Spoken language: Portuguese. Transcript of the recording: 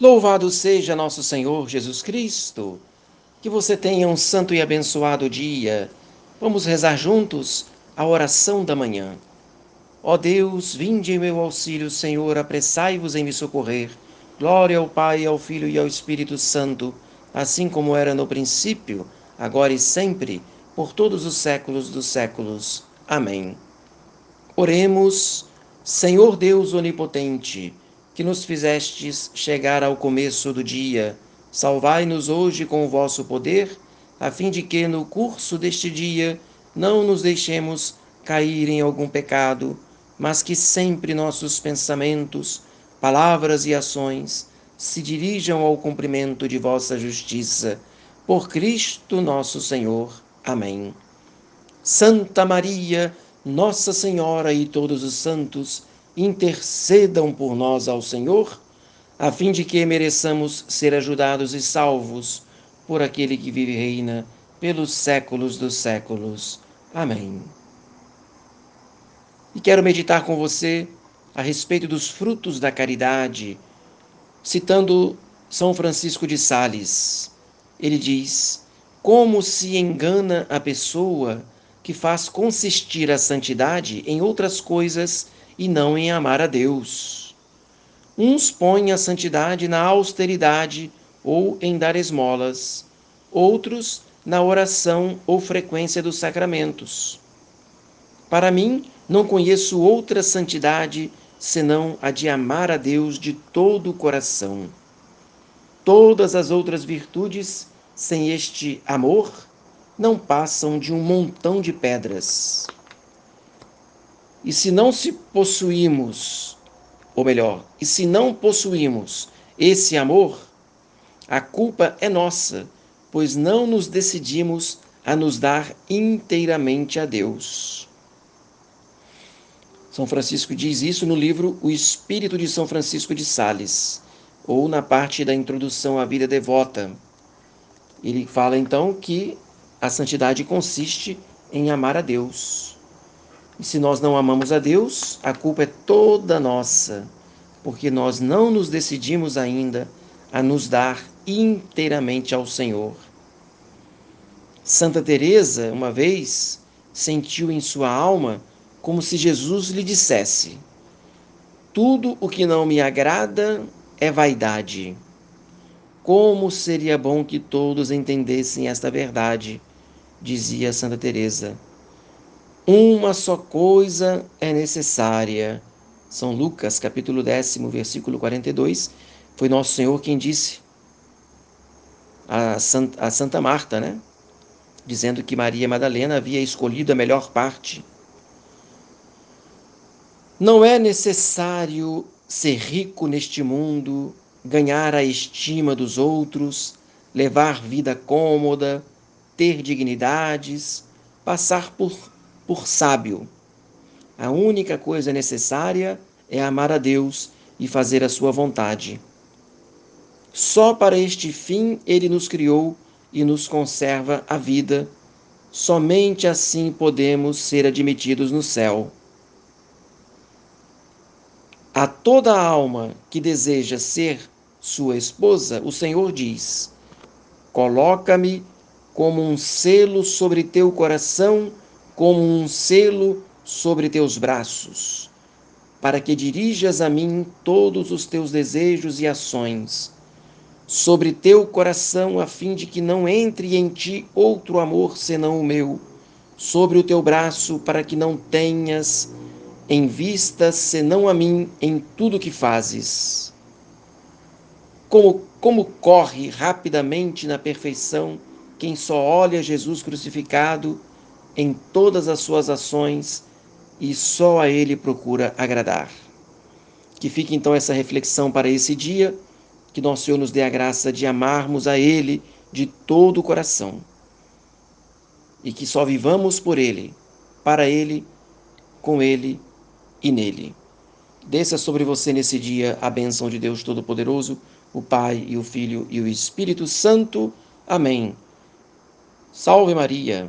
Louvado seja nosso Senhor Jesus Cristo. Que você tenha um santo e abençoado dia. Vamos rezar juntos a oração da manhã. Ó Deus, vinde em meu auxílio, Senhor, apressai-vos em me socorrer. Glória ao Pai, ao Filho e ao Espírito Santo, assim como era no princípio, agora e sempre, por todos os séculos dos séculos. Amém. Oremos, Senhor Deus onipotente, que nos fizestes chegar ao começo do dia, salvai-nos hoje com o vosso poder, a fim de que no curso deste dia não nos deixemos cair em algum pecado, mas que sempre nossos pensamentos, palavras e ações se dirijam ao cumprimento de vossa justiça. Por Cristo nosso Senhor. Amém. Santa Maria, Nossa Senhora e todos os santos, intercedam por nós ao Senhor, a fim de que mereçamos ser ajudados e salvos por aquele que vive e reina pelos séculos dos séculos. Amém. E quero meditar com você a respeito dos frutos da caridade, citando São Francisco de Sales. Ele diz: Como se engana a pessoa que faz consistir a santidade em outras coisas e não em amar a Deus. Uns põem a santidade na austeridade ou em dar esmolas, outros na oração ou frequência dos sacramentos. Para mim, não conheço outra santidade senão a de amar a Deus de todo o coração. Todas as outras virtudes, sem este amor, não passam de um montão de pedras. E se não se possuímos, ou melhor, e se não possuímos esse amor, a culpa é nossa, pois não nos decidimos a nos dar inteiramente a Deus. São Francisco diz isso no livro O Espírito de São Francisco de Sales, ou na parte da introdução à vida devota. Ele fala então que a santidade consiste em amar a Deus. E se nós não amamos a Deus, a culpa é toda nossa, porque nós não nos decidimos ainda a nos dar inteiramente ao Senhor. Santa Teresa, uma vez, sentiu em sua alma como se Jesus lhe dissesse: Tudo o que não me agrada é vaidade. Como seria bom que todos entendessem esta verdade, dizia Santa Teresa. Uma só coisa é necessária. São Lucas, capítulo décimo, versículo 42. Foi Nosso Senhor quem disse a Santa, a Santa Marta, né? Dizendo que Maria Madalena havia escolhido a melhor parte. Não é necessário ser rico neste mundo, ganhar a estima dos outros, levar vida cômoda, ter dignidades, passar por por sábio. A única coisa necessária é amar a Deus e fazer a sua vontade. Só para este fim ele nos criou e nos conserva a vida. Somente assim podemos ser admitidos no céu. A toda alma que deseja ser sua esposa, o Senhor diz: Coloca-me como um selo sobre teu coração como um selo sobre teus braços, para que dirijas a mim todos os teus desejos e ações, sobre teu coração, a fim de que não entre em ti outro amor senão o meu, sobre o teu braço, para que não tenhas em vista senão a mim em tudo que fazes. Como, como corre rapidamente na perfeição quem só olha Jesus crucificado em todas as suas ações e só a Ele procura agradar. Que fique então essa reflexão para esse dia, que nosso Senhor nos dê a graça de amarmos a Ele de todo o coração e que só vivamos por Ele, para Ele, com Ele e nele. Desça sobre você nesse dia a bênção de Deus Todo-Poderoso, o Pai e o Filho e o Espírito Santo. Amém. Salve Maria!